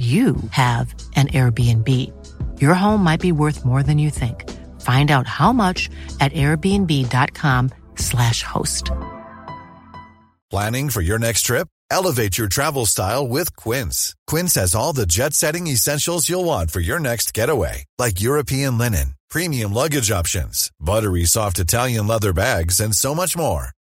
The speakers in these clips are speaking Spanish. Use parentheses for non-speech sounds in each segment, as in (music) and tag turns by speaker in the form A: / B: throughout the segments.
A: you have an Airbnb. Your home might be worth more than you think. Find out how much at airbnb.com/slash host.
B: Planning for your next trip? Elevate your travel style with Quince. Quince has all the jet setting essentials you'll want for your next getaway, like European linen, premium luggage options, buttery soft Italian leather bags, and so much more.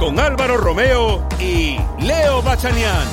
C: Con Álvaro Romeo y Leo Bachanian.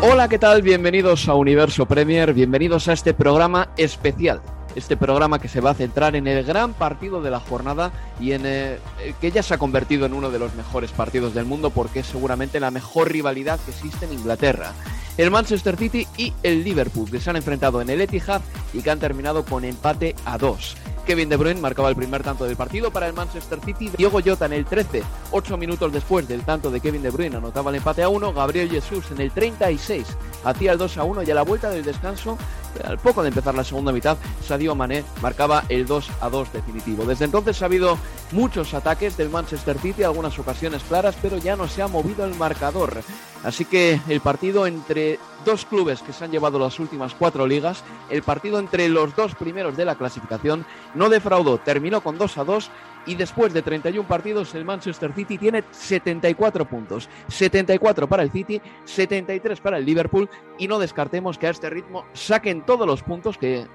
D: Hola, ¿qué tal? Bienvenidos a Universo Premier, bienvenidos a este programa especial. Este programa que se va a centrar en el gran partido de la jornada y en eh, que ya se ha convertido en uno de los mejores partidos del mundo porque es seguramente la mejor rivalidad que existe en Inglaterra. El Manchester City y el Liverpool que se han enfrentado en el Etihad y que han terminado con empate a dos. Kevin De Bruyne marcaba el primer tanto del partido para el Manchester City. Diego Jota en el 13, 8 minutos después del tanto de Kevin De Bruyne, anotaba el empate a 1. Gabriel Jesús en el 36 hacía el 2 a 1 y a la vuelta del descanso, al poco de empezar la segunda mitad, Sadio Mané marcaba el 2 a 2 definitivo. Desde entonces ha habido muchos ataques del Manchester City, algunas ocasiones claras, pero ya no se ha movido el marcador. Así que el partido entre dos clubes que se han llevado las últimas cuatro ligas, el partido entre los dos primeros de la clasificación, no defraudó, terminó con 2 a 2 y después de 31 partidos el Manchester City tiene 74 puntos, 74 para el City, 73 para el Liverpool y no descartemos que a este ritmo saquen todos los puntos que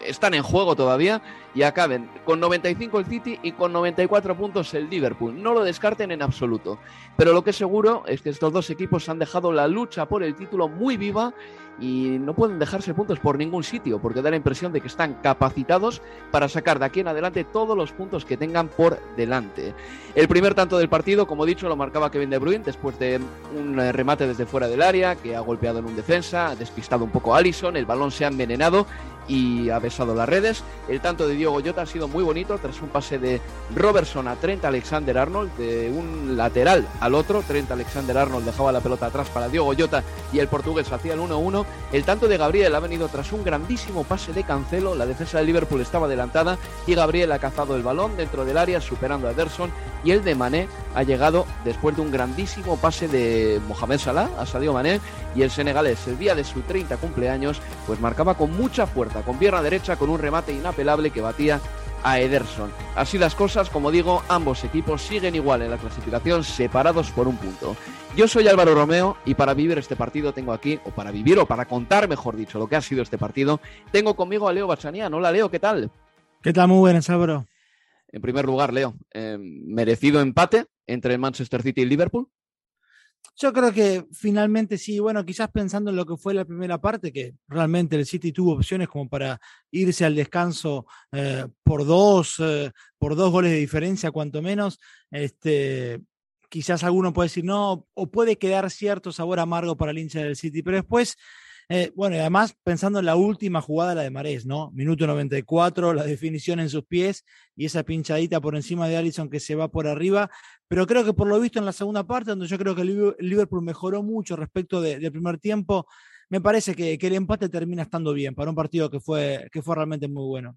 D: están en juego todavía y acaben con 95 el City y con 94 puntos el Liverpool. No lo descarten en absoluto. Pero lo que es seguro es que estos dos equipos han dejado la lucha por el título muy viva y no pueden dejarse puntos por ningún sitio porque da la impresión de que están capacitados para sacar de aquí en adelante todos los puntos que tengan por delante. El primer tanto del partido, como he dicho, lo marcaba Kevin De Bruyne después de un eh, remate desde fuera del área que ha golpeado en un defensa, ha despistado un poco a Allison, el balón se ha envenenado y ha besado las redes. El tanto de Diego Jota ha sido muy bonito tras un pase de Robertson a Trent Alexander Arnold, de un lateral al otro. Trent Alexander Arnold dejaba la pelota atrás para Diego Jota y el portugués hacía el 1-1. El tanto de Gabriel ha venido tras un grandísimo pase de Cancelo. La defensa de Liverpool estaba adelantada y Gabriel ha cazado el balón dentro del área, superando a Ederson. Y el de Mané ha llegado después de un grandísimo pase de Mohamed Salah a Sadio Mané. Y el senegalés, el día de su 30 cumpleaños, pues marcaba con mucha fuerza con pierna derecha con un remate inapelable que batía a Ederson. Así las cosas, como digo, ambos equipos siguen igual en la clasificación, separados por un punto. Yo soy Álvaro Romeo y para vivir este partido tengo aquí, o para vivir o para contar, mejor dicho, lo que ha sido este partido, tengo conmigo a Leo Bachanian. Hola Leo, ¿qué tal?
E: ¿Qué tal? Muy buenas, Álvaro.
D: En primer lugar, Leo, eh, merecido empate entre el Manchester City y Liverpool.
E: Yo creo que finalmente sí, bueno, quizás pensando en lo que fue la primera parte, que realmente el City tuvo opciones como para irse al descanso eh, por dos, eh, por dos goles de diferencia, cuanto menos. Este, quizás alguno puede decir no, o puede quedar cierto sabor amargo para el hincha del City, pero después eh, bueno, y además pensando en la última jugada, la de Marés, ¿no? Minuto 94, la definición en sus pies y esa pinchadita por encima de Allison que se va por arriba. Pero creo que por lo visto en la segunda parte, donde yo creo que Liverpool mejoró mucho respecto del primer tiempo, me parece que, que, el empate termina estando bien para un partido que fue, que fue realmente muy bueno.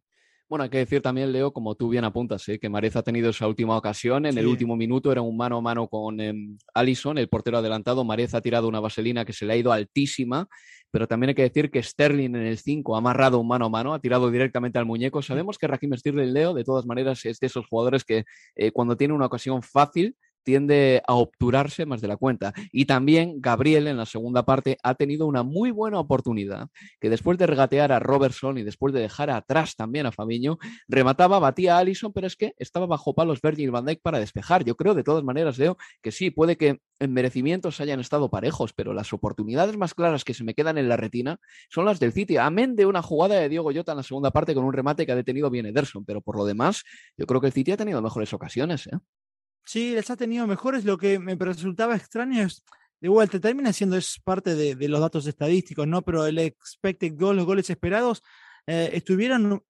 D: Bueno, hay que decir también, Leo, como tú bien apuntas, ¿eh? que Marez ha tenido esa última ocasión. En sí. el último minuto era un mano a mano con eh, Allison, el portero adelantado. Marez ha tirado una vaselina que se le ha ido altísima, pero también hay que decir que Sterling en el 5 ha amarrado un mano a mano, ha tirado directamente al muñeco. Sabemos que Raheem Sterling, Leo, de todas maneras, es de esos jugadores que eh, cuando tiene una ocasión fácil, tiende a obturarse más de la cuenta. Y también Gabriel en la segunda parte ha tenido una muy buena oportunidad, que después de regatear a Robertson y después de dejar atrás también a Fabiño, remataba, batía a Allison, pero es que estaba bajo palos Virgil van Dijk para despejar. Yo creo de todas maneras, Leo, que sí, puede que en merecimientos hayan estado parejos, pero las oportunidades más claras que se me quedan en la retina son las del City. Amén de una jugada de Diego Llota en la segunda parte con un remate que ha detenido bien Ederson, pero por lo demás, yo creo que el City ha tenido mejores ocasiones. ¿eh?
E: Sí, les ha tenido mejores. Lo que me resultaba extraño es, de vuelta, termina siendo es parte de, los datos estadísticos, ¿no? Pero el expected goal, los goles esperados, eh, estuvieron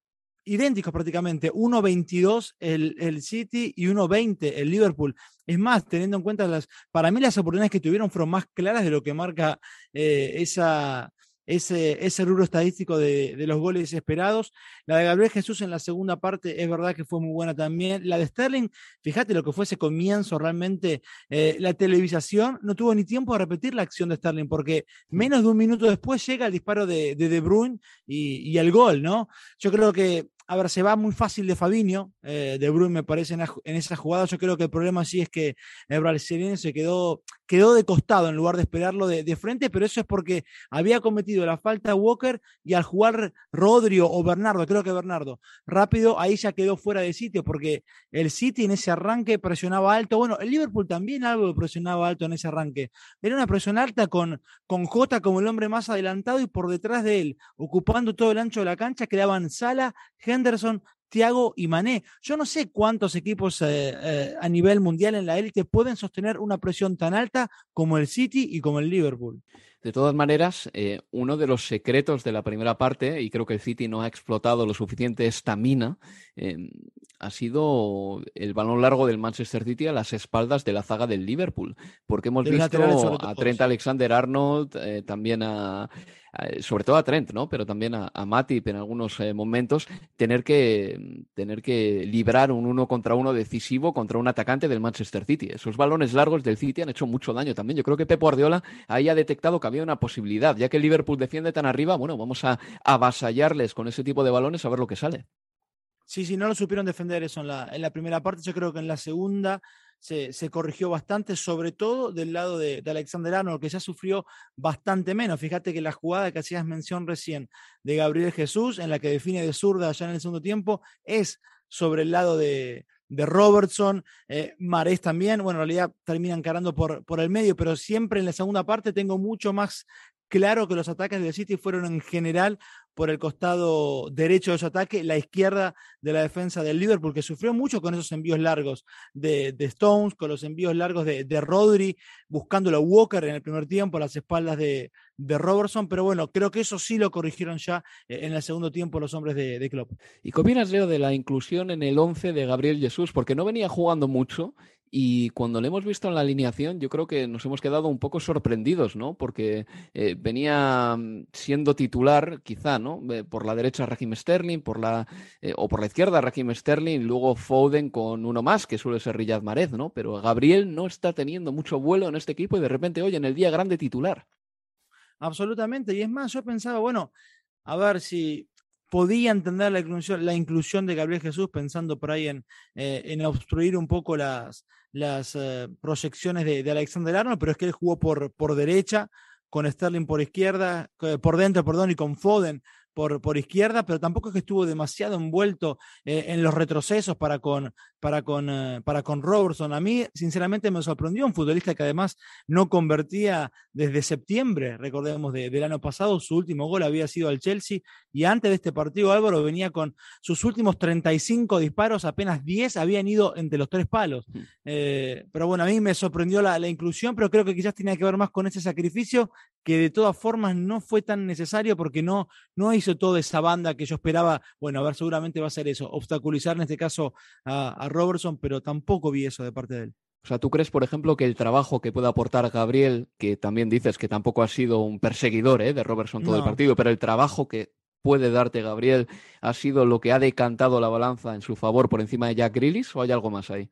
E: idénticos prácticamente, 1.22 el, el City y 1.20 el Liverpool. Es más, teniendo en cuenta las, para mí las oportunidades que tuvieron fueron más claras de lo que marca eh, esa, ese, ese rubro estadístico de, los goles esperados. La de Gabriel Jesús en la segunda parte es verdad que fue muy buena también. La de Sterling, fíjate lo que fue ese comienzo realmente. Eh, la televisación no tuvo ni tiempo de repetir la acción de Sterling porque menos de un minuto después llega el disparo de De, de Bruyne y, y, el gol, ¿no? Yo creo que a ver, se va muy fácil de Fabinho, eh, de Bruyne me parece en, esa jugada. Yo creo que el problema sí es que el brasileño se quedó, quedó de costado en lugar de esperarlo de, frente, pero eso es porque había cometido la falta Walker y al jugar Rodrigo o Bernardo, creo que Bernardo, rápido, ahí ya quedó fuera de sitio porque el City en ese arranque presionaba alto. Bueno, el Liverpool también algo presionaba alto en ese arranque. Era una presión alta con, con Jota como el hombre más adelantado y por detrás de él, ocupando todo el ancho de la cancha, quedaban Sala, Henderson, Thiago y Mané. Yo no sé cuántos equipos eh, eh, a nivel mundial en la élite pueden sostener una presión tan alta como el City y como el Liverpool.
D: De todas maneras, eh, uno de los secretos de la primera parte, y creo que el City no ha explotado lo suficiente estamina, ha sido el balón largo del Manchester City a las espaldas de la zaga del Liverpool, porque hemos visto a Trent Alexander Arnold, también a, eh, sobre todo a Trent, ¿no? Pero también a, Matip en algunos eh, momentos, tener que, tener que librar un uno contra uno decisivo contra un atacante del Manchester City. Esos balones largos del City han hecho mucho daño también. Yo creo que Pep Guardiola ahí ha detectado que había una posibilidad. Ya que el Liverpool defiende tan arriba, bueno, vamos a avasallarles con ese tipo de balones a ver lo que sale.
E: Sí, sí, no lo supieron defender eso en la, primera parte. Yo creo que en la segunda se, corrigió bastante, sobre todo del lado de, Alexander Arnold, que ya sufrió bastante menos. Fíjate que la jugada que hacías mención recién de Gabriel Jesús, en la que define de zurda ya en el segundo tiempo, es sobre el lado de, Robertson, eh, Marés también, bueno, en realidad termina encarando por, por el medio, pero siempre en la segunda parte tengo mucho más claro que los ataques del City fueron en general por el costado derecho de su ataque, la izquierda de la defensa del Liverpool, que sufrió mucho con esos envíos largos de, Stones, con los envíos largos de, Rodri, buscándolo a Walker en el primer tiempo a las espaldas de, Robertson, pero bueno, creo que eso sí lo corrigieron ya eh, en el segundo tiempo los hombres de, Klopp.
D: ¿Y opinas, Leo, de la inclusión en el 11 de Gabriel Jesús? Porque no venía jugando mucho y cuando le hemos visto en la alineación, yo creo que nos hemos quedado un poco sorprendidos, ¿no? Porque eh, venía mm, siendo titular, quizá, ¿no? por la derecha Raheem Sterling, por la, eh, o por la izquierda Raheem Sterling, y luego Foden con uno más, que suele ser Riyad Mahrez, ¿no? Pero Gabriel no está teniendo mucho vuelo en este equipo y de repente, oye, en el día grande titular.
E: Absolutamente. Y es más, yo pensaba, bueno, a ver si podía entender la inclusión, la inclusión de Gabriel Jesús pensando por ahí en, eh, en obstruir un poco las, las eh, proyecciones de, de, Alexander Arnold, pero es que él jugó por, por derecha, con Sterling por izquierda, por dentro, perdón, y con Foden por, por izquierda, pero tampoco es que estuvo demasiado envuelto eh, en los retrocesos para con, para, con, eh, para con Robertson. A mí, sinceramente, me sorprendió un futbolista que además no convertía desde septiembre, recordemos, del año pasado. Su último gol había sido al Chelsea y antes de este partido Álvaro venía con sus últimos 35 disparos, apenas 10 habían ido entre los tres palos. Mm. Eh, pero bueno, a mí me sorprendió la, la inclusión, pero creo que quizás tenía que ver más con ese sacrificio que de todas formas no fue tan necesario porque no, no hizo toda esa banda que yo esperaba. Bueno, a ver, seguramente va a ser eso, obstaculizar en este caso a, Robertson, pero tampoco vi eso de parte de él.
D: O sea, ¿tú crees, por ejemplo, que el trabajo que puede aportar Gabriel, que también dices que tampoco ha sido un perseguidor ¿eh? de Robertson todo el partido, pero el trabajo que puede darte Gabriel ha sido lo que ha decantado la balanza en su favor por encima de Jack Grealish o hay algo más ahí?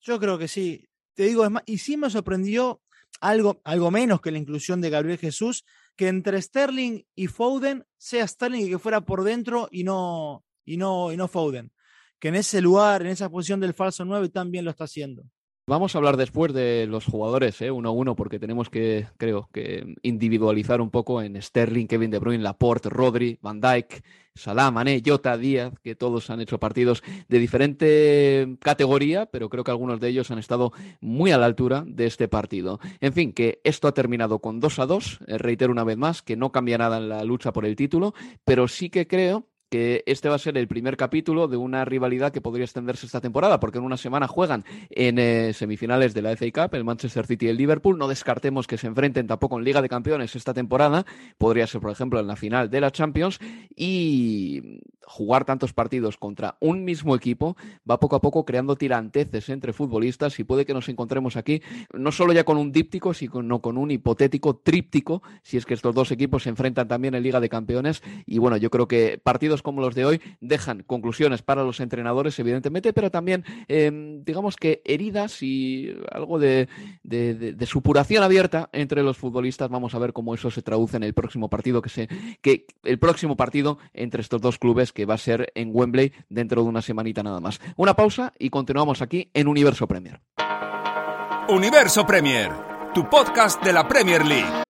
E: Yo creo que sí. Te digo, es más, y sí me sorprendió algo, algo menos que la inclusión de Gabriel Jesús, que entre Sterling y Foden sea Sterling y que fuera por dentro y no, y no, y no Foden. Que en ese lugar, en esa posición del falso 9 también lo está haciendo.
D: Vamos a hablar después de los jugadores, ¿eh? uno a uno, porque tenemos que, creo, que individualizar un poco en Sterling, Kevin De Bruyne, Laporte, Rodri, Van Dijk, Salah, Mané, Jota, Díaz, que todos han hecho partidos de diferente categoría, pero creo que algunos de ellos han estado muy a la altura de este partido. En fin, que esto ha terminado con 2 a 2. Eh, reitero una vez más que no cambia nada en la lucha por el título, pero sí que creo que este va a ser el primer capítulo de una rivalidad que podría extenderse esta temporada, porque en una semana juegan en eh, semifinales de la FA Cup, el Manchester City y el Liverpool. No descartemos que se enfrenten tampoco en Liga de Campeones esta temporada. Podría ser, por ejemplo, en la final de la Champions. Y jugar tantos partidos contra un mismo equipo va poco a poco creando tiranteces entre futbolistas y puede que nos encontremos aquí no solo ya con un díptico, sino con un hipotético tríptico, si es que estos dos equipos se enfrentan también en Liga de Campeones. Y bueno, yo creo que partidos como los de hoy dejan conclusiones para los entrenadores, evidentemente, pero también, em, digamos que heridas y algo de, supuración abierta entre los futbolistas. Vamos a ver cómo eso se traduce en el próximo partido, que, se, que el próximo partido entre estos dos clubes que va a ser en Wembley dentro de una semanita nada más. Una pausa y continuamos aquí en Universo Premier.
C: Universo Premier, tu podcast de la Premier League.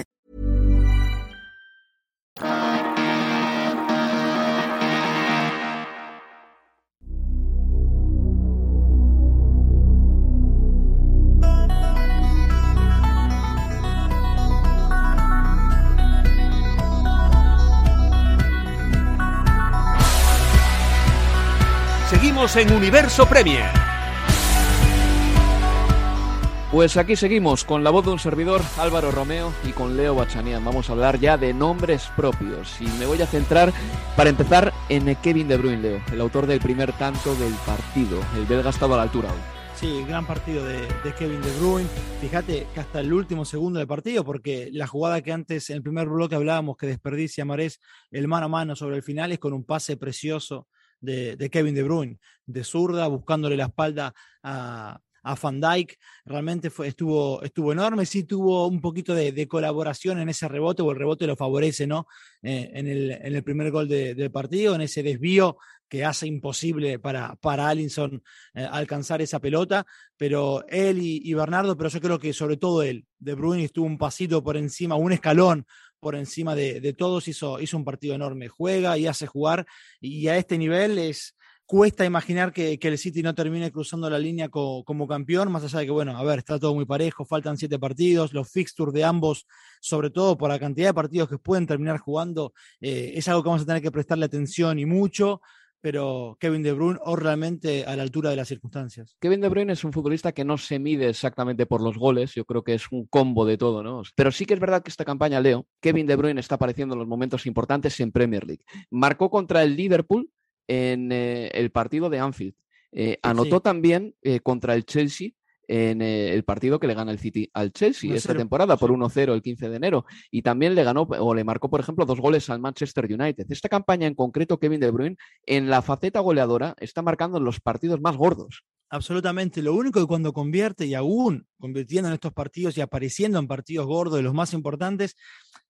C: Seguimos en Universo Premier.
D: Pues aquí seguimos con la voz de un servidor, Álvaro Romeo, y con Leo Bachanian. Vamos a hablar ya de nombres propios. Y me voy a centrar, para empezar, en Kevin De Bruyne, Leo, el autor del primer tanto del partido. El belga ha estado a la altura hoy.
E: Sí, gran partido de, de, Kevin De Bruyne. Fíjate que hasta el último segundo del partido, porque la jugada que antes en el primer bloque hablábamos que desperdicia Marés el mano a mano sobre el final es con un pase precioso de, de Kevin De Bruyne, de zurda, buscándole la espalda a, a Van Dyke, realmente fue, estuvo, estuvo enorme, sí tuvo un poquito de, colaboración en ese rebote, o el rebote lo favorece, ¿no? Eh, en, el, en, el, primer gol de, del partido, en ese desvío que hace imposible para, para Allinson eh, alcanzar esa pelota, pero él y, y, Bernardo, pero yo creo que sobre todo él, De Bruyne estuvo un pasito por encima, un escalón por encima de, de todos, hizo, hizo un partido enorme, juega y hace jugar, y a este nivel es cuesta imaginar que, que, el City no termine cruzando la línea co, como campeón, más allá de que, bueno, a ver, está todo muy parejo, faltan siete partidos, los fixtures de ambos, sobre todo por la cantidad de partidos que pueden terminar jugando, eh, es algo que vamos a tener que prestarle atención y mucho. Pero Kevin De Bruyne, o realmente a la altura de las circunstancias.
D: Kevin De Bruyne es un futbolista que no se mide exactamente por los goles, yo creo que es un combo de todo, ¿no? Pero sí que es verdad que esta campaña, Leo, Kevin De Bruyne está apareciendo en los momentos importantes en Premier League. Marcó contra el Liverpool, en eh, el partido de Anfield. Eh, anotó sí. también eh, contra el Chelsea en el partido que le gana el City al Chelsea
E: 1-0,
D: esta temporada por
E: sí.
D: 1-0 el 15 de enero. Y también le ganó o le marcó, por ejemplo, dos goles al Manchester United. Esta campaña en concreto, Kevin De Bruyne, en la faceta goleadora, está marcando los partidos más gordos.
E: Absolutamente. Lo único que cuando convierte y aún convirtiendo en estos partidos y apareciendo en partidos gordos de los más importantes,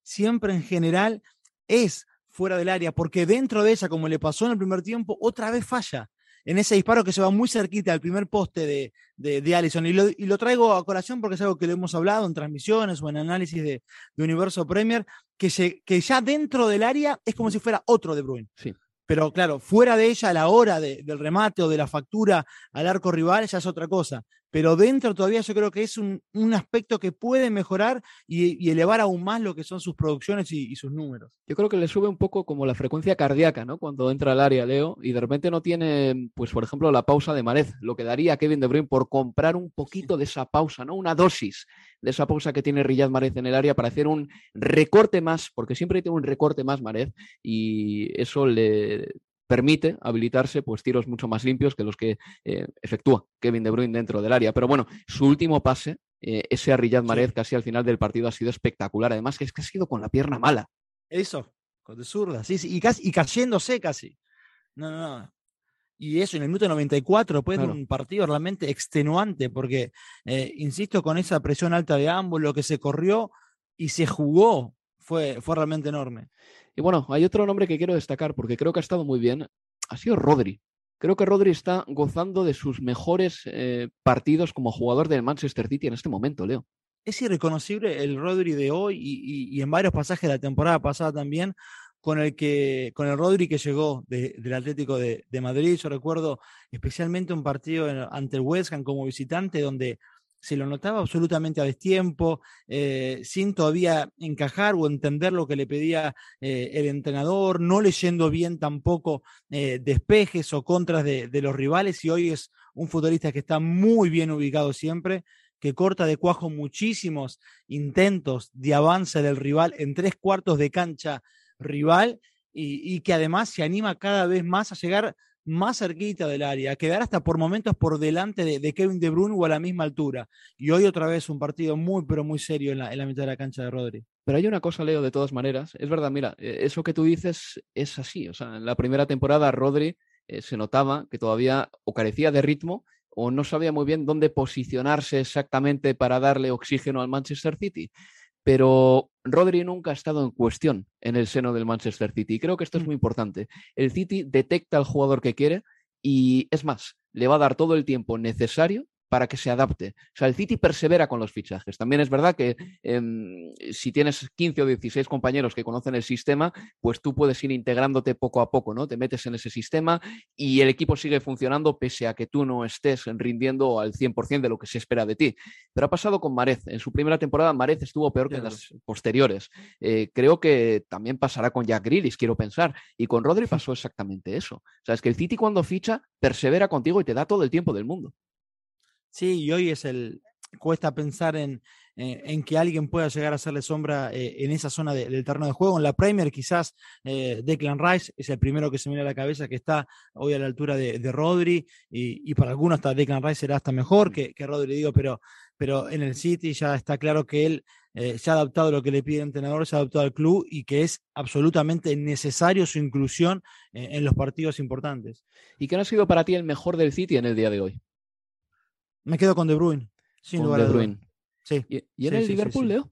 E: siempre en general es fuera del área, porque dentro de ella, como le pasó en el primer tiempo, otra vez falla. En ese disparo que se va muy cerquita al primer poste de, de, de Allison. Y lo, y lo, traigo a colación porque es algo que le hemos hablado en transmisiones o en análisis de, de Universo Premier, que, se, que ya dentro del área es como si fuera otro de Bruin.
D: Sí.
E: Pero claro, fuera de ella, a la hora de, del remate o de la factura al arco rival, ya es otra cosa. Pero dentro todavía yo creo que es un, un aspecto que puede mejorar y, y, elevar aún más lo que son sus producciones y, y, sus números.
D: Yo creo que le sube un poco como la frecuencia cardíaca, ¿no? Cuando entra al área, Leo, y de repente no tiene, pues por ejemplo, la pausa de Marez, lo que daría a Kevin De Bruyne por comprar un poquito de esa pausa, ¿no? Una dosis de esa pausa que tiene Riyad Marez en el área para hacer un recorte más, porque siempre tiene un recorte más Marez, y eso le permite habilitarse pues tiros mucho más limpios que los que eh, efectúa Kevin De Bruyne dentro del área. Pero bueno, su último pase, eh, ese a Riyad Mahrez sí. casi al final del partido ha sido espectacular. Además que es que ha sido con la pierna mala.
E: Eso, con de zurda, sí, sí, y, casi, y cayéndose casi. No, no, no. Y eso en el minuto 94, después claro. de un partido realmente extenuante, porque, eh, insisto, con esa presión alta de ambos, lo que se corrió y se jugó fue, fue realmente enorme.
D: Y bueno, hay otro nombre que quiero destacar porque creo que ha estado muy bien. Ha sido Rodri. Creo que Rodri está gozando de sus mejores eh, partidos como jugador del Manchester City en este momento, Leo.
E: Es irreconocible el Rodri de hoy y, y, y en varios pasajes de la temporada pasada también con el que con el Rodri que llegó de, del Atlético de, de, Madrid. Yo recuerdo especialmente un partido en, ante el West Ham como visitante donde se lo notaba absolutamente a destiempo, eh, sin todavía encajar o entender lo que le pedía eh, el entrenador, no leyendo bien tampoco eh, despejes o contras de, de, los rivales y hoy es un futbolista que está muy bien ubicado siempre, que corta de cuajo muchísimos intentos de avance del rival en tres cuartos de cancha rival y, y que además se anima cada vez más a llegar más cerquita del área, quedar hasta por momentos por delante de, Kevin De Bruyne o a la misma altura. Y hoy otra vez un partido muy, pero muy serio en la, en la mitad de la cancha de Rodri.
D: Pero hay una cosa, Leo, de todas maneras. Es verdad, mira, eh, eso que tú dices es así. O sea, en la primera temporada Rodri eh, se notaba que todavía o carecía de ritmo o no sabía muy bien dónde posicionarse exactamente para darle oxígeno al Manchester City pero Rodri nunca ha estado en cuestión en el seno del Manchester City. Y creo que esto es muy importante. El City detecta al jugador que quiere y es más, le va a dar todo el tiempo necesario para que se adapte. O sea, el City persevera con los fichajes. También es verdad que eh, si tienes 15 o 16 compañeros que conocen el sistema, pues tú puedes ir integrándote poco a poco, ¿no? Te metes en ese sistema y el equipo sigue funcionando pese a que tú no estés rindiendo al 100% de lo que se espera de ti. Pero ha pasado con Marez. En su primera temporada, Marez estuvo peor que en las posteriores. Eh, creo que también pasará con Jack Grealish, quiero pensar. Y con Rodri (laughs) pasó exactamente eso. O sea, es que el City cuando ficha, persevera contigo y te da todo el tiempo del mundo.
E: Sí, y hoy es el. Cuesta pensar en, eh, en que alguien pueda llegar a hacerle sombra eh, en esa zona de, del terreno de juego. En la Premier, quizás eh, Declan Rice es el primero que se me viene a la cabeza, que está hoy a la altura de, de Rodri, y, y, para algunos hasta Declan Rice será hasta mejor que, que Rodri, digo, pero, pero en el City ya está claro que él se ha adaptado a lo que le pide el entrenador, se ha adaptado al club y que es absolutamente necesario su inclusión en los partidos importantes.
D: ¿Y qué ha sido para ti el mejor del City en el día de hoy?
E: Me quedo con De Bruyne. Sin
D: con
E: lugar
D: De Bruyne.
E: Sí.
D: ¿Y, y en
E: sí,
D: el
E: sí,
D: Liverpool, Leo?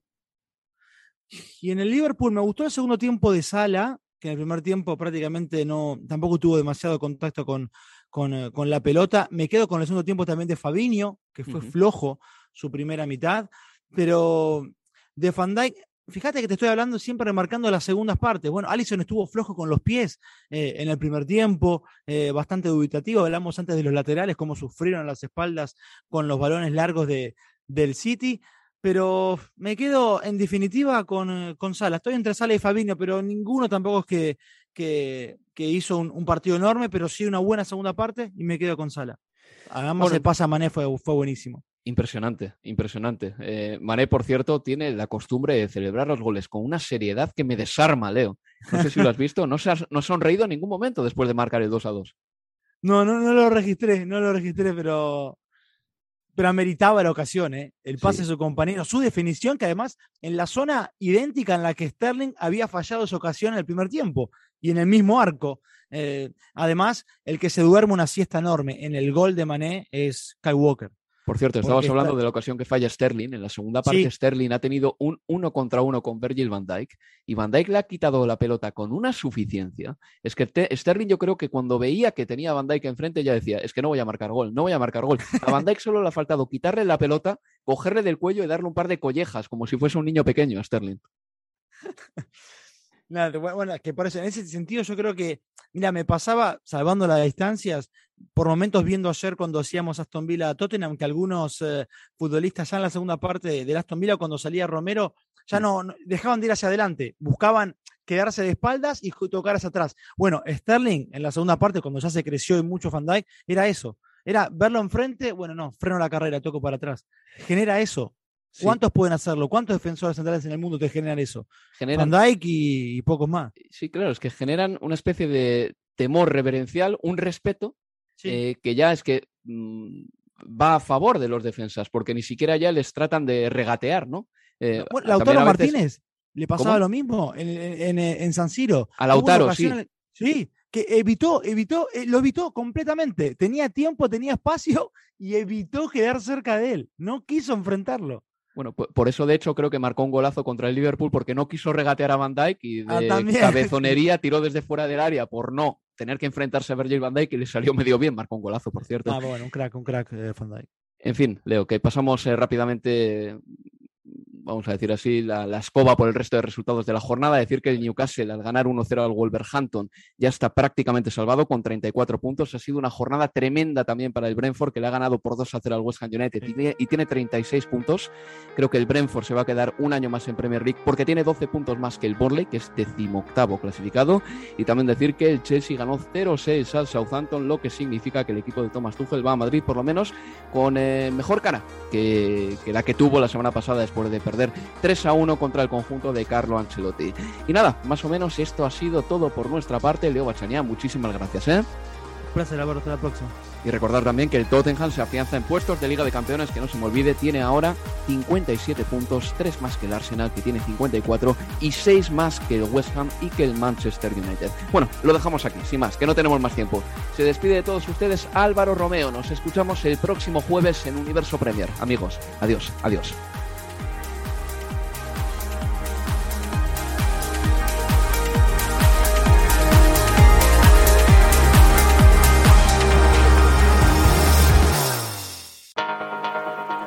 E: Y en el Liverpool me gustó el segundo tiempo de Sala, que en el primer tiempo prácticamente no, tampoco tuvo demasiado contacto con, con, eh, con la pelota. Me quedo con el segundo tiempo también de Fabinho, que fue uh -huh. flojo su primera mitad, pero de Van Dijk, fíjate que te estoy hablando siempre remarcando las segundas partes. Bueno, Allison estuvo flojo con los pies eh, en el primer tiempo, eh, bastante dubitativo. Hablamos antes de los laterales, cómo sufrieron las espaldas con los balones largos de, del City. Pero me quedo en definitiva con, eh, con Sala. Estoy entre Sala y Fabinho, pero ninguno tampoco es que, que, que hizo un, un, partido enorme, pero sí una buena segunda parte y me quedo con Sala. Además, bueno, el pase a Mané fue, fue buenísimo.
D: Impresionante, impresionante. Eh, Mané, por cierto, tiene la costumbre de celebrar los goles con una seriedad que me desarma, Leo. No sé si lo has visto, no se ha, no sonreído en ningún momento después de marcar el 2 a 2.
E: No, no, no lo registré, no lo registré, pero pero ameritaba la ocasión, ¿eh? El pase de su compañero, su definición, que además en la zona idéntica en la que Sterling había fallado esa ocasión en el primer tiempo y en el mismo arco. Eh, además, el que se duerme una siesta enorme en el gol de Mané es Kyle Walker.
D: Por cierto, estabas hablando de la ocasión que falla Sterling. En la segunda parte, Sterling ha tenido un uno contra uno con Virgil van Dijk y van Dijk le ha quitado la pelota con una suficiencia. Es que Sterling, yo creo que cuando veía que tenía a van Dijk enfrente, ya decía: Es que no voy a marcar gol, no voy a marcar gol. A van Dijk solo le ha faltado quitarle la pelota, cogerle del cuello y darle un par de collejas, como si fuese un niño pequeño a Sterling.
E: bueno, que por eso, en ese sentido, yo creo que, mira, me pasaba, salvando las distancias, por momentos viendo ayer cuando hacíamos Aston Villa a Tottenham, que algunos eh, futbolistas ya en la segunda parte del Aston Villa, cuando salía Romero, ya no, dejaban de ir hacia adelante, buscaban quedarse de espaldas y tocar hacia atrás. Bueno, Sterling en la segunda parte, cuando ya se creció y mucho Van Dijk, era eso. Era verlo enfrente, bueno, no, freno la carrera, toco para atrás. Genera eso. ¿Cuántos pueden hacerlo? ¿Cuántos defensores centrales en el mundo te generan eso? Generan... Van Dijk y, pocos más.
D: Sí, claro, es que generan una especie de temor reverencial, un respeto eh, que ya es que mm, va a favor de los defensas, porque ni siquiera ya les tratan de regatear, ¿no?
E: Eh, Lautaro Martínez le pasaba lo mismo en, San Siro.
D: A Lautaro, sí.
E: Sí, que evitó, evitó, eh, lo evitó completamente. Tenía tiempo, tenía espacio y evitó quedar cerca de él. No quiso enfrentarlo.
D: Bueno, por eso de hecho creo que marcó un golazo contra el Liverpool porque no quiso regatear a Van Dijk y ah, de (laughs) cabezonería tiró desde fuera del área por no tener que enfrentarse a Virgil Van Dijk y le salió medio bien, marcó un golazo, por cierto.
E: Ah, bueno, un crack, un crack eh, Van Dijk.
D: En fin, Leo, que pasamos eh, rápidamente vamos a decir así, la, escoba por el resto de resultados de la jornada. Decir que el Newcastle, al ganar 1-0 al Wolverhampton, ya está prácticamente salvado con 34 puntos. Ha sido una jornada tremenda también para el Brentford, que le ha ganado por 2-0 al West Ham United y, tiene 36 puntos. Creo que el Brentford se va a quedar un año más en Premier League porque tiene 12 puntos más que el Borley, que es decimoctavo clasificado. Y también decir que el Chelsea ganó 0-6 al Southampton, lo que significa que el equipo de Thomas Tuchel va a Madrid por lo menos con eh, mejor cara que, que la que tuvo la semana pasada después de perder 3 a 1 contra el conjunto de Carlo Ancelotti. Y nada, más o menos esto ha sido todo por nuestra parte. Leo Bachania, muchísimas gracias. ¿eh?
E: Un placer, Álvaro. Hasta la próxima.
D: Y recordar también que el Tottenham se afianza en puestos de Liga de Campeones, que no se me olvide, tiene ahora 57 puntos, 3 más que el Arsenal, que tiene 54, y 6 más que el West Ham y que el Manchester United. Bueno, lo dejamos aquí, sin más, que no tenemos más tiempo. Se despide de todos ustedes Álvaro Romeo. Nos escuchamos el próximo jueves en Universo Premier. Amigos, adiós, adiós.